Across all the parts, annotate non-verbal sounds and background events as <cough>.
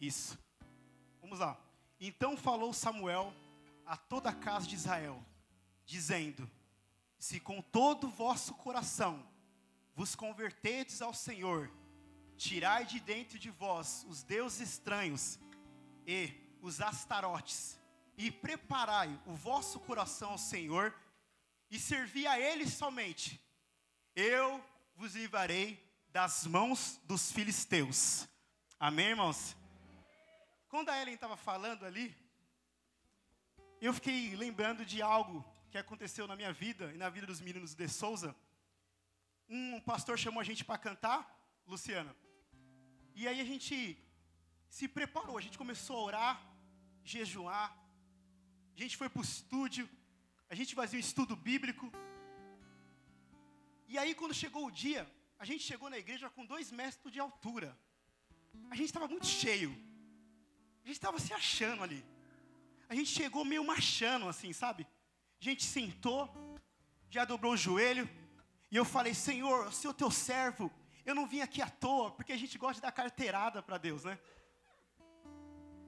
Isso. Vamos lá. Então falou Samuel a toda a casa de Israel, dizendo: Se com todo o vosso coração vos converterdes ao Senhor, tirai de dentro de vós os deuses estranhos e os astarotes, e preparai o vosso coração ao Senhor, e servi a Ele somente, eu vos livrarei das mãos dos filisteus. Amém, irmãos? Quando a Ellen estava falando ali, eu fiquei lembrando de algo que aconteceu na minha vida e na vida dos meninos de Souza. Um pastor chamou a gente para cantar, Luciana. E aí a gente se preparou, a gente começou a orar, jejuar. A gente foi para o estúdio, a gente fazia um estudo bíblico. E aí quando chegou o dia, a gente chegou na igreja com dois metros de altura. A gente estava muito cheio. A gente estava se achando ali. A gente chegou meio marchando assim, sabe? A gente sentou, já dobrou o joelho. E eu falei, Senhor, se o teu servo, eu não vim aqui à toa, porque a gente gosta de dar carteirada para Deus, né?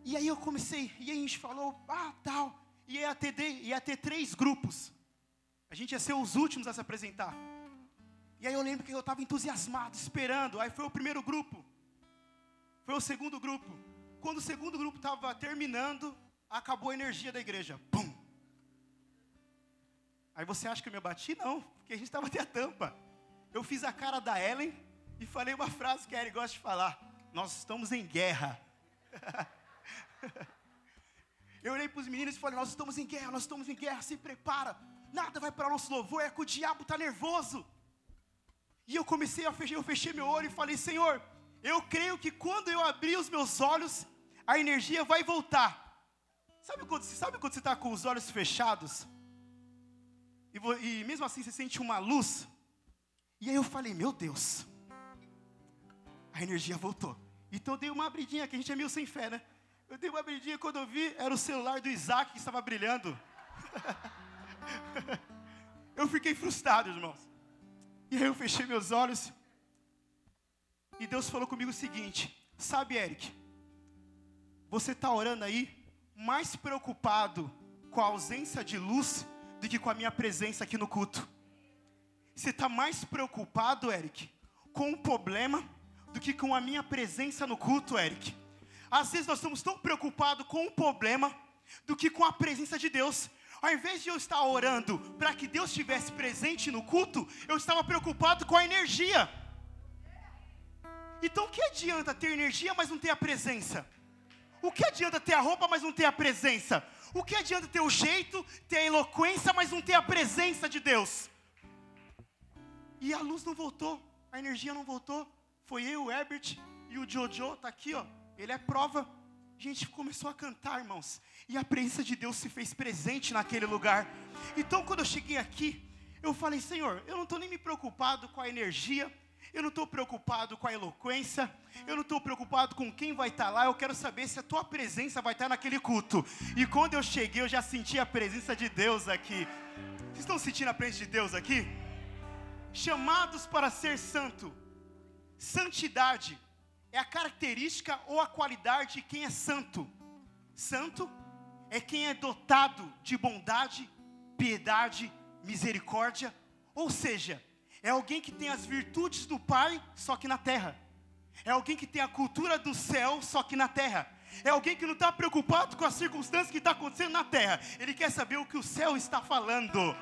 E aí eu comecei, e a gente falou, ah, tal. E ia ter, ia ter três grupos. A gente ia ser os últimos a se apresentar. E aí eu lembro que eu estava entusiasmado, esperando. Aí foi o primeiro grupo. Foi o segundo grupo. Quando o segundo grupo estava terminando, acabou a energia da igreja. Pum! Aí você acha que eu me abati? Não, porque a gente estava até a tampa. Eu fiz a cara da Ellen e falei uma frase que a Ellen gosta de falar: Nós estamos em guerra. <laughs> eu olhei para os meninos e falei: Nós estamos em guerra, nós estamos em guerra, se prepara. Nada vai para o nosso louvor, é que o diabo está nervoso. E eu comecei a fechar, eu fechei meu olho e falei: Senhor, eu creio que quando eu abrir os meus olhos, a energia vai voltar. Sabe quando, sabe quando você está com os olhos fechados? E, e mesmo assim você sente uma luz? E aí eu falei: Meu Deus, a energia voltou. Então eu dei uma abridinha, que a gente é meio sem fé, né? Eu dei uma abridinha quando eu vi, era o celular do Isaac que estava brilhando. <laughs> eu fiquei frustrado, irmãos. E aí eu fechei meus olhos. E Deus falou comigo o seguinte: Sabe, Eric, você está orando aí mais preocupado com a ausência de luz do que com a minha presença aqui no culto. Você está mais preocupado, Eric, com o problema do que com a minha presença no culto, Eric. Às vezes nós estamos tão preocupados com o problema do que com a presença de Deus. Ao invés de eu estar orando para que Deus estivesse presente no culto, eu estava preocupado com a energia. Então o que adianta ter energia, mas não ter a presença? O que adianta ter a roupa, mas não ter a presença? O que adianta ter o jeito, ter a eloquência, mas não ter a presença de Deus? E a luz não voltou, a energia não voltou. Foi eu, o Herbert e o Jojo, tá aqui, ó. Ele é prova. A gente começou a cantar, irmãos, e a presença de Deus se fez presente naquele lugar. Então, quando eu cheguei aqui, eu falei, Senhor, eu não estou nem me preocupado com a energia, eu não estou preocupado com a eloquência, eu não estou preocupado com quem vai estar tá lá, eu quero saber se a tua presença vai estar tá naquele culto. E quando eu cheguei, eu já senti a presença de Deus aqui. Vocês estão sentindo a presença de Deus aqui? Chamados para ser santo, santidade é a característica ou a qualidade de quem é santo. Santo é quem é dotado de bondade, piedade, misericórdia, ou seja, é alguém que tem as virtudes do Pai, só que na terra. É alguém que tem a cultura do céu, só que na terra. É alguém que não está preocupado com as circunstâncias que está acontecendo na terra. Ele quer saber o que o céu está falando.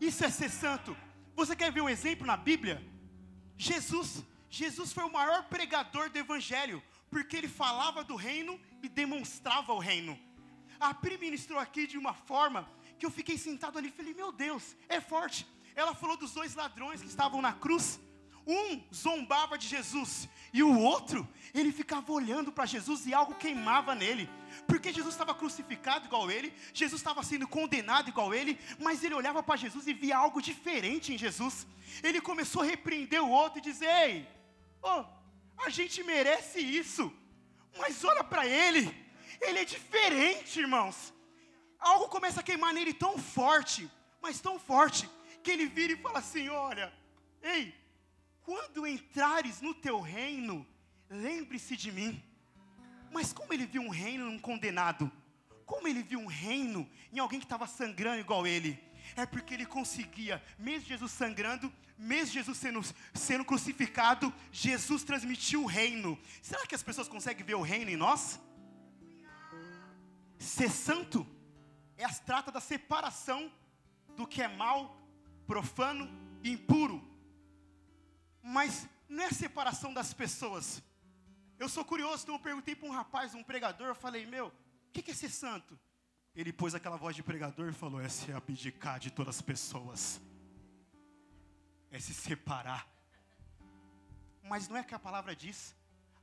Isso é ser santo. Você quer ver um exemplo na Bíblia? Jesus Jesus foi o maior pregador do evangelho, porque ele falava do reino e demonstrava o reino. A Pri ministrou aqui de uma forma que eu fiquei sentado ali e falei: Meu Deus, é forte. Ela falou dos dois ladrões que estavam na cruz. Um zombava de Jesus e o outro, ele ficava olhando para Jesus e algo queimava nele. Porque Jesus estava crucificado igual ele, Jesus estava sendo condenado igual ele, mas ele olhava para Jesus e via algo diferente em Jesus. Ele começou a repreender o outro e dizer: Ei, Oh, a gente merece isso. Mas olha para ele. Ele é diferente, irmãos. Algo começa a queimar nele tão forte, mas tão forte, que ele vira e fala assim: Olha, ei, quando entrares no teu reino, lembre-se de mim. Mas como ele viu um reino num condenado? Como ele viu um reino em alguém que estava sangrando igual ele? É porque ele conseguia, mesmo Jesus sangrando, mesmo Jesus sendo, sendo crucificado, Jesus transmitiu o reino. Será que as pessoas conseguem ver o reino em nós? Ser santo é as trata da separação do que é mal, profano e impuro. Mas não é separação das pessoas. Eu sou curioso, então eu perguntei para um rapaz, um pregador, eu falei, meu, o que é ser santo? Ele pôs aquela voz de pregador e falou: é abdicar de todas as pessoas, é se separar. Mas não é que a palavra diz,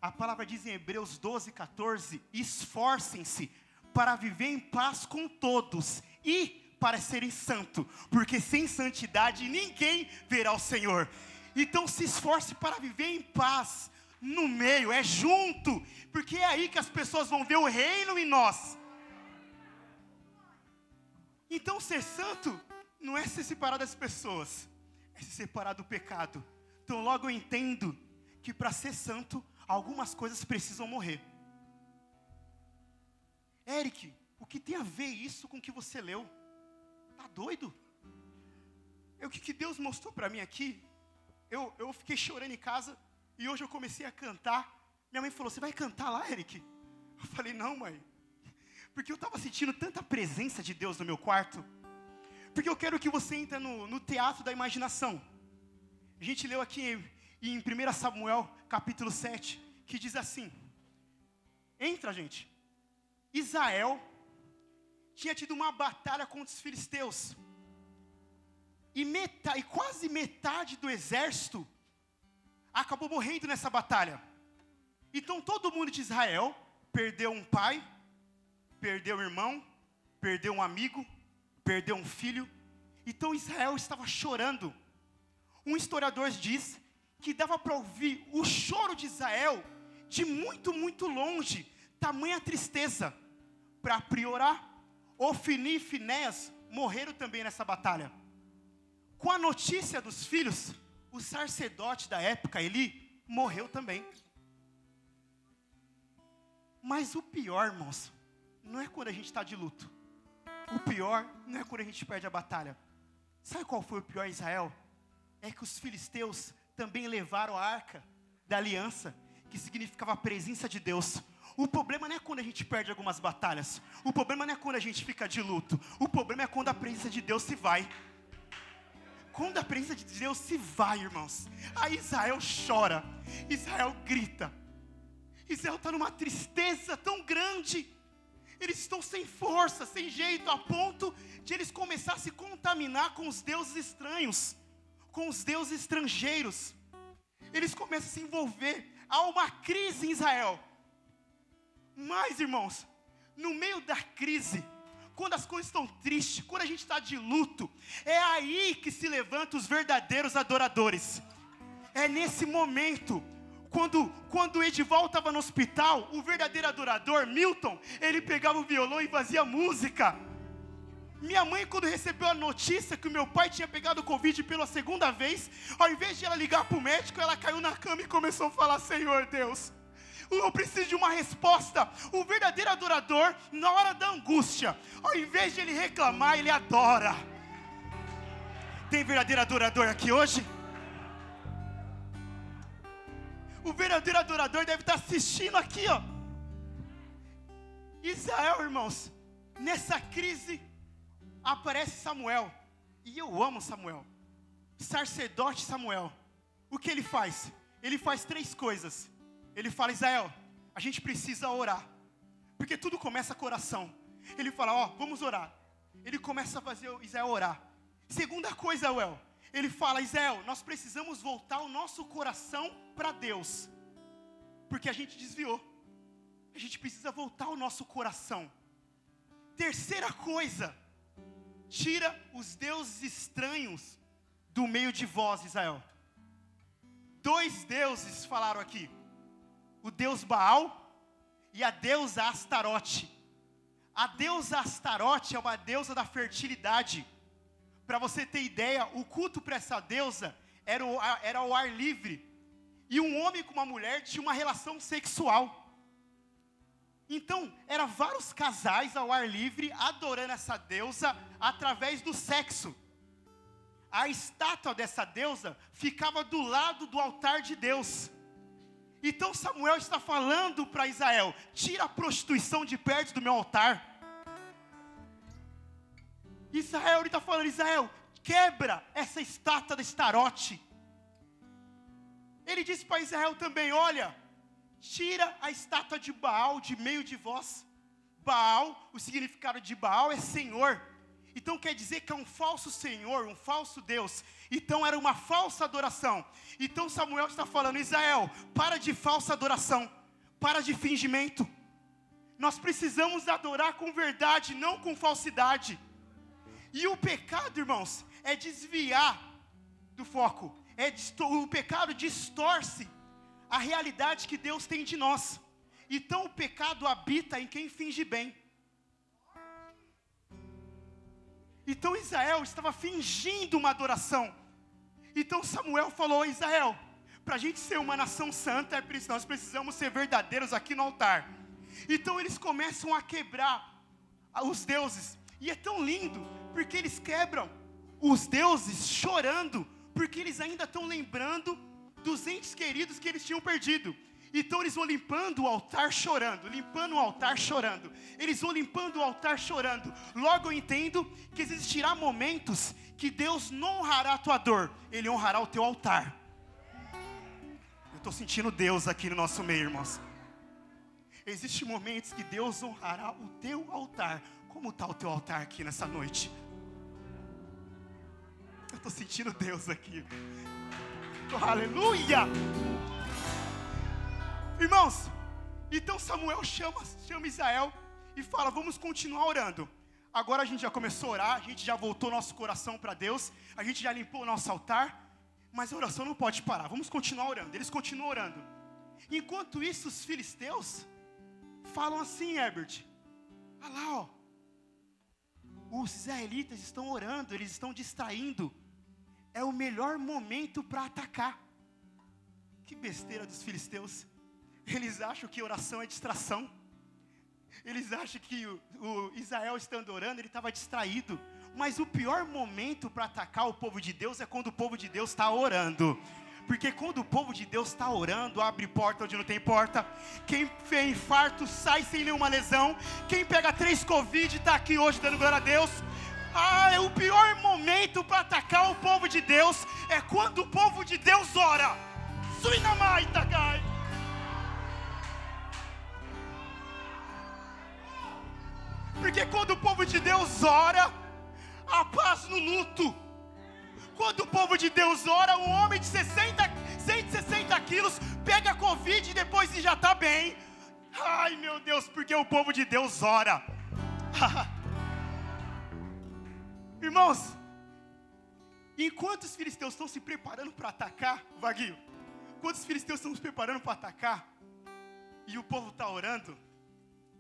a palavra diz em Hebreus 12, 14: esforcem-se para viver em paz com todos e para serem santo, porque sem santidade ninguém verá o Senhor. Então se esforce para viver em paz, no meio, é junto, porque é aí que as pessoas vão ver o reino em nós. Então ser santo não é se separar das pessoas, é se separar do pecado. Então logo eu entendo que para ser santo, algumas coisas precisam morrer. Eric, o que tem a ver isso com o que você leu? Doido? É o que, que Deus mostrou para mim aqui. Eu, eu fiquei chorando em casa e hoje eu comecei a cantar. Minha mãe falou: Você vai cantar lá, Eric? Eu falei: Não, mãe. Porque eu estava sentindo tanta presença de Deus no meu quarto. Porque eu quero que você entre no, no teatro da imaginação. A gente leu aqui em, em 1 Samuel, capítulo 7, que diz assim: Entra, gente. Israel tinha tido uma batalha contra os filisteus. E, metade, e quase metade do exército acabou morrendo nessa batalha. Então todo mundo de Israel perdeu um pai, perdeu um irmão, perdeu um amigo, perdeu um filho. Então Israel estava chorando. Um historiador diz que dava para ouvir o choro de Israel de muito, muito longe, tamanha tristeza para priorar. Ofni e Finéas morreram também nessa batalha. Com a notícia dos filhos, o sacerdote da época, Eli, morreu também. Mas o pior, irmãos, não é quando a gente está de luto. O pior não é quando a gente perde a batalha. Sabe qual foi o pior em Israel? É que os filisteus também levaram a arca da aliança, que significava a presença de Deus. O problema não é quando a gente perde algumas batalhas. O problema não é quando a gente fica de luto. O problema é quando a presença de Deus se vai. Quando a presença de Deus se vai, irmãos, aí Israel chora, Israel grita, Israel está numa tristeza tão grande, eles estão sem força, sem jeito, a ponto de eles começar a se contaminar com os deuses estranhos, com os deuses estrangeiros. Eles começam a se envolver, há uma crise em Israel. Mas, irmãos, no meio da crise, quando as coisas estão tristes, quando a gente está de luto, é aí que se levantam os verdadeiros adoradores. É nesse momento, quando, quando o Edival estava no hospital, o verdadeiro adorador, Milton, ele pegava o violão e fazia música. Minha mãe, quando recebeu a notícia que o meu pai tinha pegado Covid pela segunda vez, ao invés de ela ligar para o médico, ela caiu na cama e começou a falar: Senhor Deus, eu preciso de uma resposta. O verdadeiro adorador, na hora da angústia, ao invés de ele reclamar, ele adora. Tem verdadeiro adorador aqui hoje? O verdadeiro adorador deve estar assistindo aqui, ó. Israel, irmãos, nessa crise aparece Samuel. E eu amo Samuel. Sacerdote Samuel. O que ele faz? Ele faz três coisas. Ele fala: Israel, a gente precisa orar, porque tudo começa com oração. Ele fala: Ó, oh, vamos orar. Ele começa a fazer Israel orar. Segunda coisa, Uel, ele fala: Israel, nós precisamos voltar o nosso coração para Deus, porque a gente desviou. A gente precisa voltar o nosso coração. Terceira coisa, tira os deuses estranhos do meio de vós, Israel. Dois deuses falaram aqui o deus Baal e a deusa Astarote. A deusa Astarote é uma deusa da fertilidade. Para você ter ideia, o culto para essa deusa era o, era o ar livre. e um homem com uma mulher tinham uma relação sexual. Então, eram vários casais ao ar livre adorando essa deusa através do sexo. A estátua dessa deusa ficava do lado do altar de Deus. Então Samuel está falando para Israel: tira a prostituição de perto do meu altar. Israel, ele está falando: Israel, quebra essa estátua de Starote. Ele disse para Israel também: olha, tira a estátua de Baal de meio de vós. Baal, o significado de Baal é Senhor. Então quer dizer que é um falso Senhor, um falso Deus. Então era uma falsa adoração. Então Samuel está falando: Israel, para de falsa adoração, para de fingimento. Nós precisamos adorar com verdade, não com falsidade. E o pecado, irmãos, é desviar do foco. É o pecado distorce a realidade que Deus tem de nós. Então o pecado habita em quem finge bem. Então Israel estava fingindo uma adoração. Então Samuel falou Israel: para a gente ser uma nação santa, é nós precisamos ser verdadeiros aqui no altar. Então eles começam a quebrar os deuses. E é tão lindo, porque eles quebram os deuses chorando, porque eles ainda estão lembrando dos entes queridos que eles tinham perdido. Então eles vão limpando o altar chorando, limpando o altar chorando. Eles vão limpando o altar chorando. Logo eu entendo que existirá momentos que Deus não honrará a tua dor, Ele honrará o teu altar. Eu estou sentindo Deus aqui no nosso meio, irmãos. Existem momentos que Deus honrará o teu altar. Como está o teu altar aqui nessa noite? Eu estou sentindo Deus aqui. Aleluia! Irmãos, então Samuel chama, chama Israel e fala: vamos continuar orando. Agora a gente já começou a orar, a gente já voltou nosso coração para Deus, a gente já limpou o nosso altar, mas a oração não pode parar, vamos continuar orando. Eles continuam orando. Enquanto isso, os filisteus falam assim, Herbert: olha lá, ó, os israelitas estão orando, eles estão distraindo, é o melhor momento para atacar. Que besteira dos filisteus. Eles acham que oração é distração. Eles acham que o, o Israel estando orando, ele estava distraído. Mas o pior momento para atacar o povo de Deus é quando o povo de Deus está orando. Porque quando o povo de Deus está orando, abre porta onde não tem porta. Quem fez infarto sai sem nenhuma lesão. Quem pega três Covid está aqui hoje dando glória a Deus. Ah, é o pior momento para atacar o povo de Deus é quando o povo de Deus ora. Suinamai, Porque quando o povo de Deus ora, há paz no luto. Quando o povo de Deus ora, um homem de 60, 160 quilos pega Covid e depois já está bem. Ai meu Deus, porque o povo de Deus ora. <laughs> Irmãos, enquanto os filisteus estão se preparando para atacar, Vaguinho, enquanto os filisteus estão se preparando para atacar, e o povo está orando,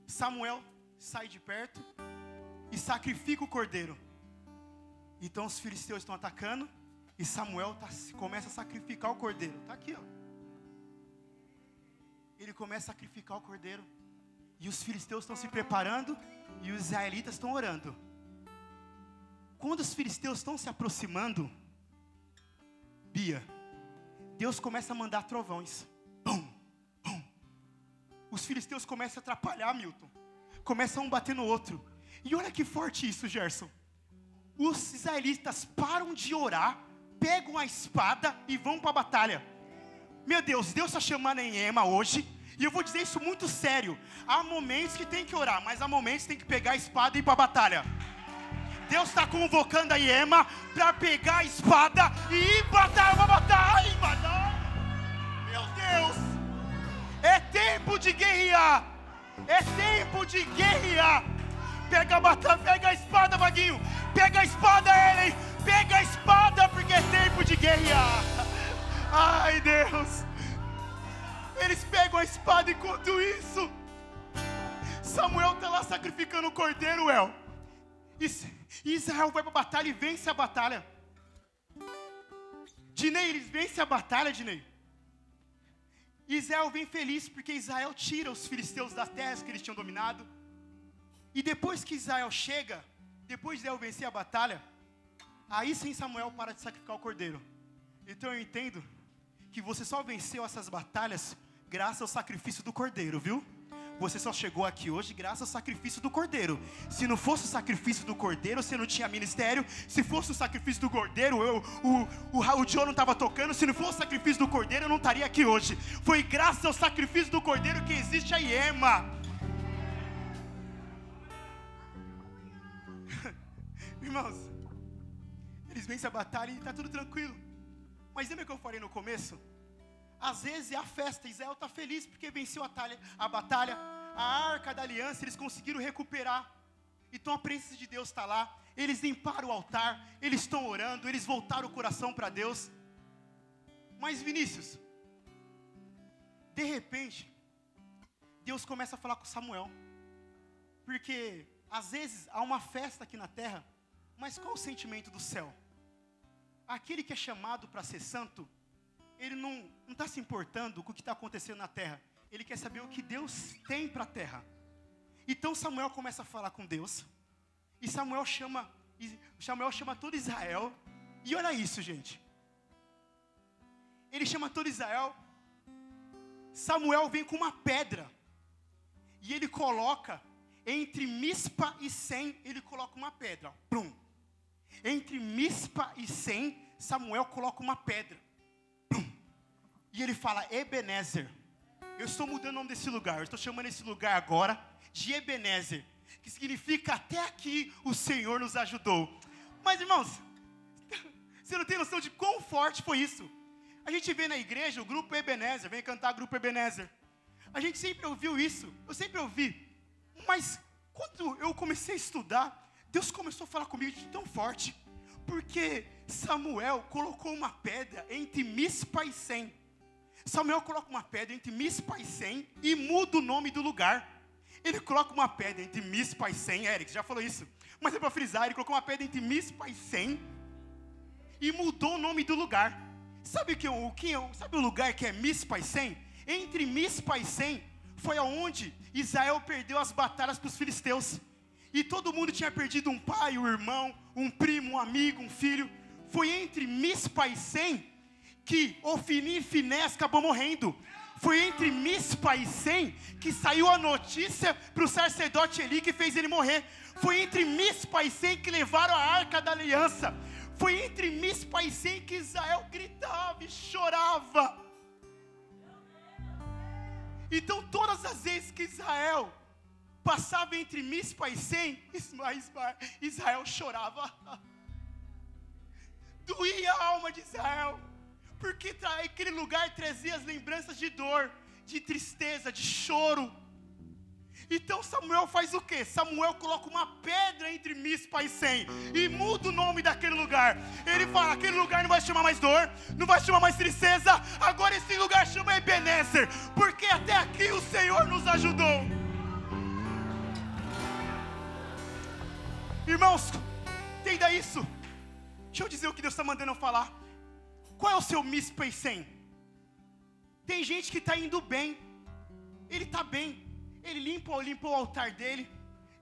Samuel sai de perto e sacrifica o cordeiro. Então os filisteus estão atacando e Samuel tá, começa a sacrificar o cordeiro. Está aqui, ó. Ele começa a sacrificar o cordeiro. E os filisteus estão se preparando e os israelitas estão orando. Quando os filisteus estão se aproximando, Bia, Deus começa a mandar trovões. Pum, pum. Os filisteus começam a atrapalhar Milton começam um bater no outro. E olha que forte isso, Gerson. Os israelitas param de orar, pegam a espada e vão para a batalha. Meu Deus, Deus está chamando em Ema hoje. E eu vou dizer isso muito sério. Há momentos que tem que orar, mas há momentos que tem que pegar a espada e ir para a batalha. Deus está convocando a Iema para pegar a espada e ir batalha, batalha, batalha. Meu Deus, é tempo de guerrear. É tempo de guerrear. Pega a batalha, pega a espada, Vaguinho. Pega a espada, Ellen. Pega a espada, porque é tempo de guerrear. <laughs> Ai, Deus. Eles pegam a espada enquanto isso. Samuel está lá sacrificando o cordeiro, El. Israel vai para a batalha e vence a batalha. Dinei, eles vencem a batalha, Dinei. Israel vem feliz porque Israel tira os filisteus das terras que eles tinham dominado. E depois que Israel chega, depois de Israel vencer a batalha, aí sim Samuel para de sacrificar o cordeiro. Então eu entendo que você só venceu essas batalhas graças ao sacrifício do cordeiro, viu? Você só chegou aqui hoje graças ao sacrifício do cordeiro. Se não fosse o sacrifício do cordeiro, você não tinha ministério. Se fosse o sacrifício do cordeiro, eu, o, o, o Joe não estava tocando. Se não fosse o sacrifício do cordeiro, eu não estaria aqui hoje. Foi graças ao sacrifício do cordeiro que existe a IEMA. <laughs> Irmãos, eles vencem a batalha e está tudo tranquilo. Mas lembra que eu falei no começo? Às vezes é a festa, Israel está feliz porque venceu a, talha, a batalha, a arca da aliança, eles conseguiram recuperar. Então a presença de Deus está lá, eles limparam o altar, eles estão orando, eles voltaram o coração para Deus. Mas Vinícius, de repente, Deus começa a falar com Samuel, porque às vezes há uma festa aqui na terra, mas qual o sentimento do céu? Aquele que é chamado para ser santo, ele não está se importando com o que está acontecendo na terra. Ele quer saber o que Deus tem para a terra. Então Samuel começa a falar com Deus. E Samuel chama, Samuel chama todo Israel. E olha isso, gente. Ele chama todo Israel. Samuel vem com uma pedra. E ele coloca entre Mispa e Sem, ele coloca uma pedra. Ó, plum. Entre Mispa e Sem, Samuel coloca uma pedra. E ele fala Ebenezer. Eu estou mudando o nome desse lugar. Eu estou chamando esse lugar agora de Ebenezer, que significa até aqui o Senhor nos ajudou. Mas irmãos, <laughs> você não tem noção de quão forte foi isso. A gente vê na igreja o grupo Ebenezer, vem cantar grupo Ebenezer. A gente sempre ouviu isso, eu sempre ouvi. Mas quando eu comecei a estudar, Deus começou a falar comigo de tão forte, porque Samuel colocou uma pedra entre Mispa e Sem. Samuel coloca uma pedra entre Mispa e Sem e muda o nome do lugar. Ele coloca uma pedra entre Mispa e Sem, Eric já falou isso. Mas é para frisar, ele colocou uma pedra entre Mispa e Sem e mudou o nome do lugar. Sabe que, o que sabe o lugar que é Mispa e Sem? Entre Mispa e Sem foi aonde Israel perdeu as batalhas para os filisteus. E todo mundo tinha perdido um pai, um irmão, um primo, um amigo, um filho. Foi entre Mispa e Sem que Ofini e Finés acabou morrendo. Foi entre Mispa e Sem que saiu a notícia para o sacerdote Eli que fez ele morrer. Foi entre Mispa e Sem que levaram a arca da aliança. Foi entre Mispa e Sem que Israel gritava e chorava. Então, todas as vezes que Israel passava entre Mispa e Sem, Israel chorava. <laughs> Doía a alma de Israel porque aquele lugar trazia as lembranças de dor, de tristeza, de choro. Então Samuel faz o que? Samuel coloca uma pedra entre Mispa e Sem e muda o nome daquele lugar. Ele fala: aquele lugar não vai chamar mais dor, não vai chamar mais tristeza, agora esse lugar chama Ebenezer, porque até aqui o Senhor nos ajudou. Irmãos, entenda isso. Deixa eu dizer o que Deus está mandando eu falar. Qual é o seu mispacem? Tem gente que está indo bem, ele está bem, ele limpa, limpou o altar dele,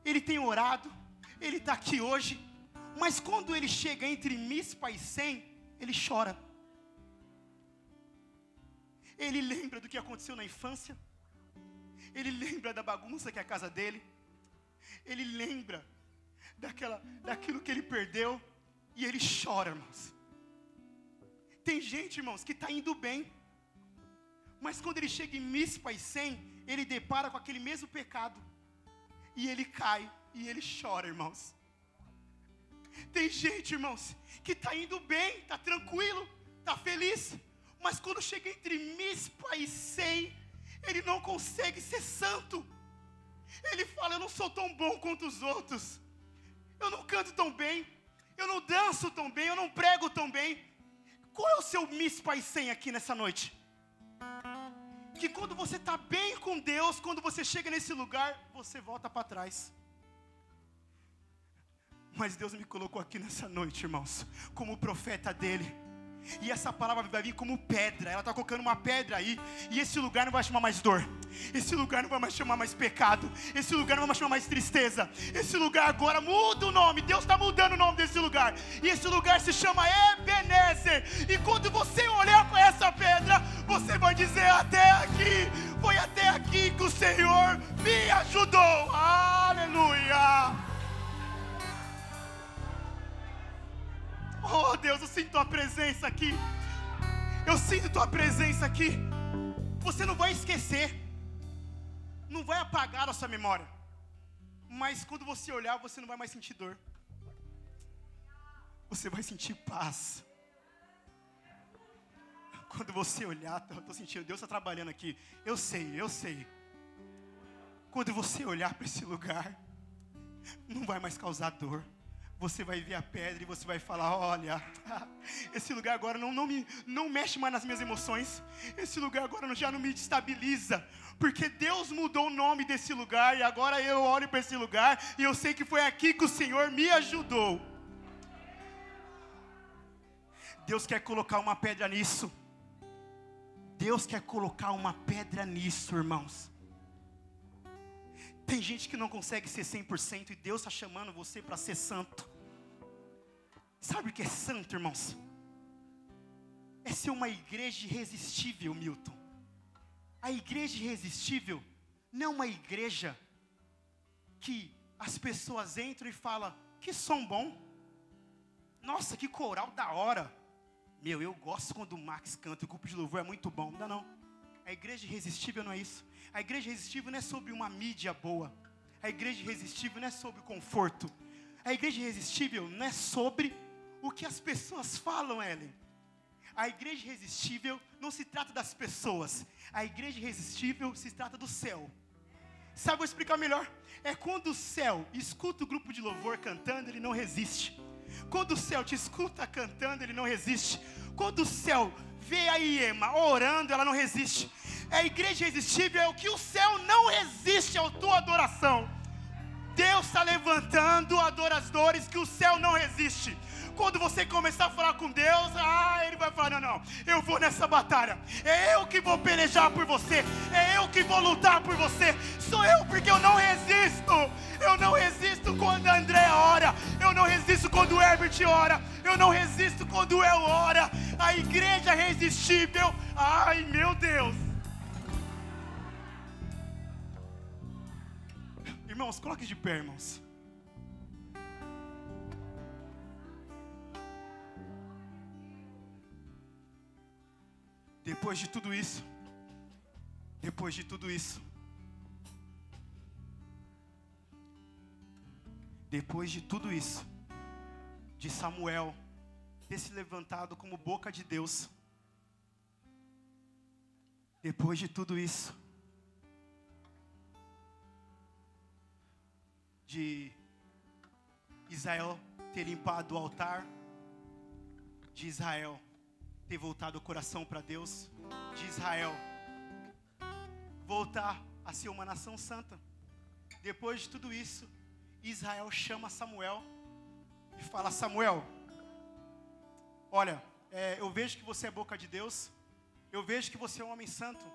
ele tem orado, ele está aqui hoje, mas quando ele chega entre mispa e sem, ele chora. Ele lembra do que aconteceu na infância, ele lembra da bagunça que é a casa dele, ele lembra daquela, daquilo que ele perdeu, e ele chora, irmãos. Tem gente, irmãos, que está indo bem, mas quando ele chega em Mispa e Sem, ele depara com aquele mesmo pecado, e ele cai, e ele chora, irmãos. Tem gente, irmãos, que está indo bem, está tranquilo, está feliz, mas quando chega entre Mispa e Sem, ele não consegue ser santo. Ele fala: Eu não sou tão bom quanto os outros, eu não canto tão bem, eu não danço tão bem, eu não prego seu Miss Pai 100 aqui nessa noite? Que quando você está bem com Deus, quando você chega nesse lugar, você volta para trás. Mas Deus me colocou aqui nessa noite, irmãos, como profeta dele. E essa palavra vai vir como pedra. Ela está colocando uma pedra aí. E esse lugar não vai chamar mais dor. Esse lugar não vai mais chamar mais pecado. Esse lugar não vai mais chamar mais tristeza. Esse lugar agora muda o nome. Deus está mudando o nome desse lugar. E esse lugar se chama Ebenezer. E quando você olhar para essa pedra, você vai dizer: Até aqui, foi até aqui que o Senhor me ajudou. Aleluia. Oh Deus, eu sinto tua presença aqui. Eu sinto tua presença aqui. Você não vai esquecer, não vai apagar a sua memória. Mas quando você olhar, você não vai mais sentir dor. Você vai sentir paz. Quando você olhar, eu estou sentindo, Deus está trabalhando aqui. Eu sei, eu sei. Quando você olhar para esse lugar, não vai mais causar dor você vai ver a pedra e você vai falar: olha, <laughs> esse lugar agora não, não, me, não mexe mais nas minhas emoções, esse lugar agora já não me destabiliza, porque Deus mudou o nome desse lugar e agora eu olho para esse lugar e eu sei que foi aqui que o Senhor me ajudou. Deus quer colocar uma pedra nisso. Deus quer colocar uma pedra nisso, irmãos. Tem gente que não consegue ser 100% e Deus está chamando você para ser santo. Sabe o que é santo, irmãos? É ser uma igreja irresistível, Milton. A igreja irresistível não é uma igreja que as pessoas entram e falam: que som bom, nossa, que coral da hora. Meu, eu gosto quando o Max canta, o grupo de louvor é muito bom. Não, não. A igreja irresistível não é isso. A igreja irresistível não é sobre uma mídia boa. A igreja irresistível não é sobre conforto. A igreja irresistível não é sobre o que as pessoas falam, Ellen. A igreja irresistível não se trata das pessoas. A igreja irresistível se trata do céu. Sabe, vou explicar melhor. É quando o céu escuta o grupo de louvor cantando, ele não resiste. Quando o céu te escuta cantando, ele não resiste. Quando o céu vê a Iema orando, ela não resiste. A igreja irresistível é o que o céu não resiste à tua adoração. Deus está levantando adoradores que o céu não resiste. Quando você começar a falar com Deus, ah, Ele vai falar: não, não, eu vou nessa batalha. É eu que vou pelejar por você. É eu que vou lutar por você. Sou eu, porque eu não resisto. Eu não resisto quando a André ora. Eu não resisto quando o Herbert ora. Eu não resisto quando El ora. A igreja é irresistível. Ai, meu Deus. Irmãos, coloque de pé, irmãos. Depois de tudo isso, depois de tudo isso, depois de tudo isso, de Samuel ter se levantado como boca de Deus, depois de tudo isso, de Israel ter limpado o altar, de Israel ter voltado o coração para Deus, de Israel voltar a ser uma nação santa. Depois de tudo isso, Israel chama Samuel e fala: Samuel, olha, é, eu vejo que você é boca de Deus, eu vejo que você é um homem santo,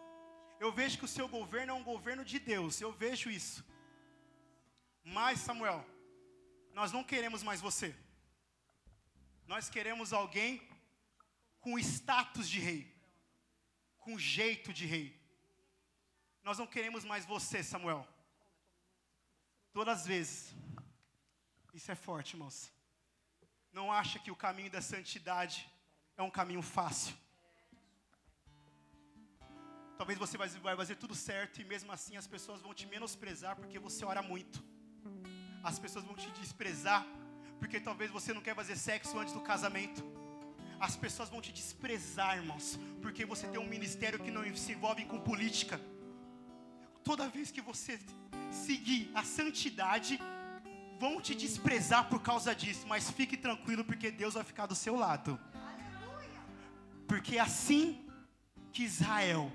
eu vejo que o seu governo é um governo de Deus, eu vejo isso. Mas, Samuel, nós não queremos mais você. Nós queremos alguém com status de rei, com jeito de rei. Nós não queremos mais você, Samuel. Todas as vezes. Isso é forte, irmãos. Não acha que o caminho da santidade é um caminho fácil. Talvez você vai fazer tudo certo e mesmo assim as pessoas vão te menosprezar porque você ora muito as pessoas vão te desprezar, porque talvez você não quer fazer sexo antes do casamento. As pessoas vão te desprezar, irmãos, porque você tem um ministério que não se envolve com política. Toda vez que você seguir a santidade, vão te desprezar por causa disso, mas fique tranquilo, porque Deus vai ficar do seu lado. Porque assim que Israel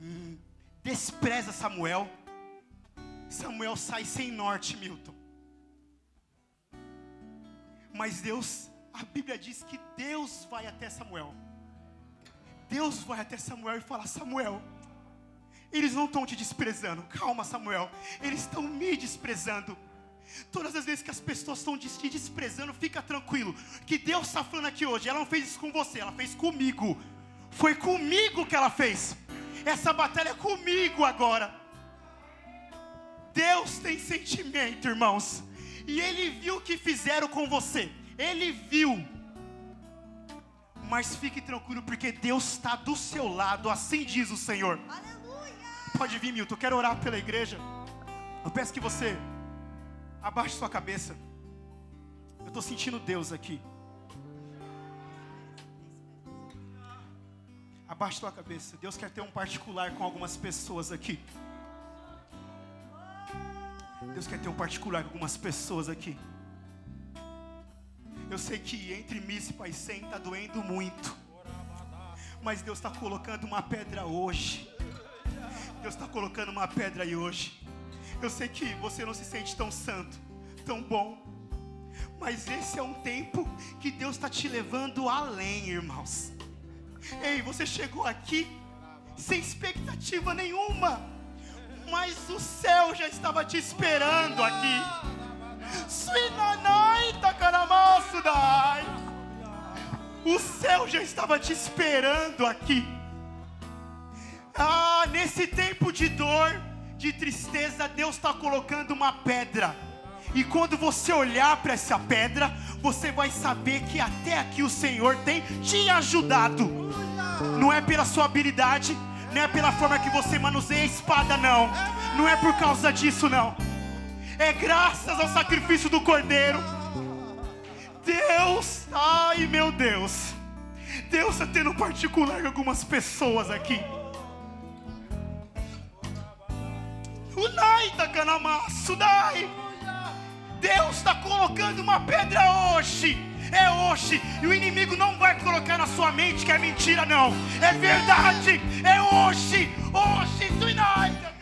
hum, despreza Samuel, Samuel sai sem norte, Milton. Mas Deus A Bíblia diz que Deus vai até Samuel. Deus vai até Samuel e fala: Samuel, eles não estão te desprezando. Calma, Samuel. Eles estão me desprezando. Todas as vezes que as pessoas estão te desprezando, fica tranquilo. Que Deus está falando aqui hoje. Ela não fez isso com você, ela fez comigo. Foi comigo que ela fez. Essa batalha é comigo agora. Deus tem sentimento, irmãos. E Ele viu o que fizeram com você. Ele viu. Mas fique tranquilo, porque Deus está do seu lado, assim diz o Senhor. Aleluia! Pode vir, Milton, eu quero orar pela igreja. Eu peço que você abaixe sua cabeça. Eu estou sentindo Deus aqui. Abaixe sua cabeça. Deus quer ter um particular com algumas pessoas aqui. Deus quer ter um particular com algumas pessoas aqui. Eu sei que entre Miss e Pai Sem está doendo muito. Mas Deus está colocando uma pedra hoje. Deus está colocando uma pedra aí hoje. Eu sei que você não se sente tão santo, tão bom. Mas esse é um tempo que Deus está te levando além, irmãos. Ei, você chegou aqui sem expectativa nenhuma mas o céu já estava te esperando aqui. O céu já estava te esperando aqui. Ah, nesse tempo de dor, de tristeza, Deus está colocando uma pedra. E quando você olhar para essa pedra, você vai saber que até aqui o Senhor tem te ajudado. Não é pela sua habilidade, não é pela forma que você manuseia a espada, não. Não é por causa disso, não. É graças ao sacrifício do Cordeiro. Deus, ai meu Deus. Deus está tendo particular algumas pessoas aqui. Unai Takanamasu, dai. Deus está colocando uma pedra hoje é hoje. E o inimigo não vai colocar na sua mente que é mentira, não. É verdade, é hoje, hoje, tonight.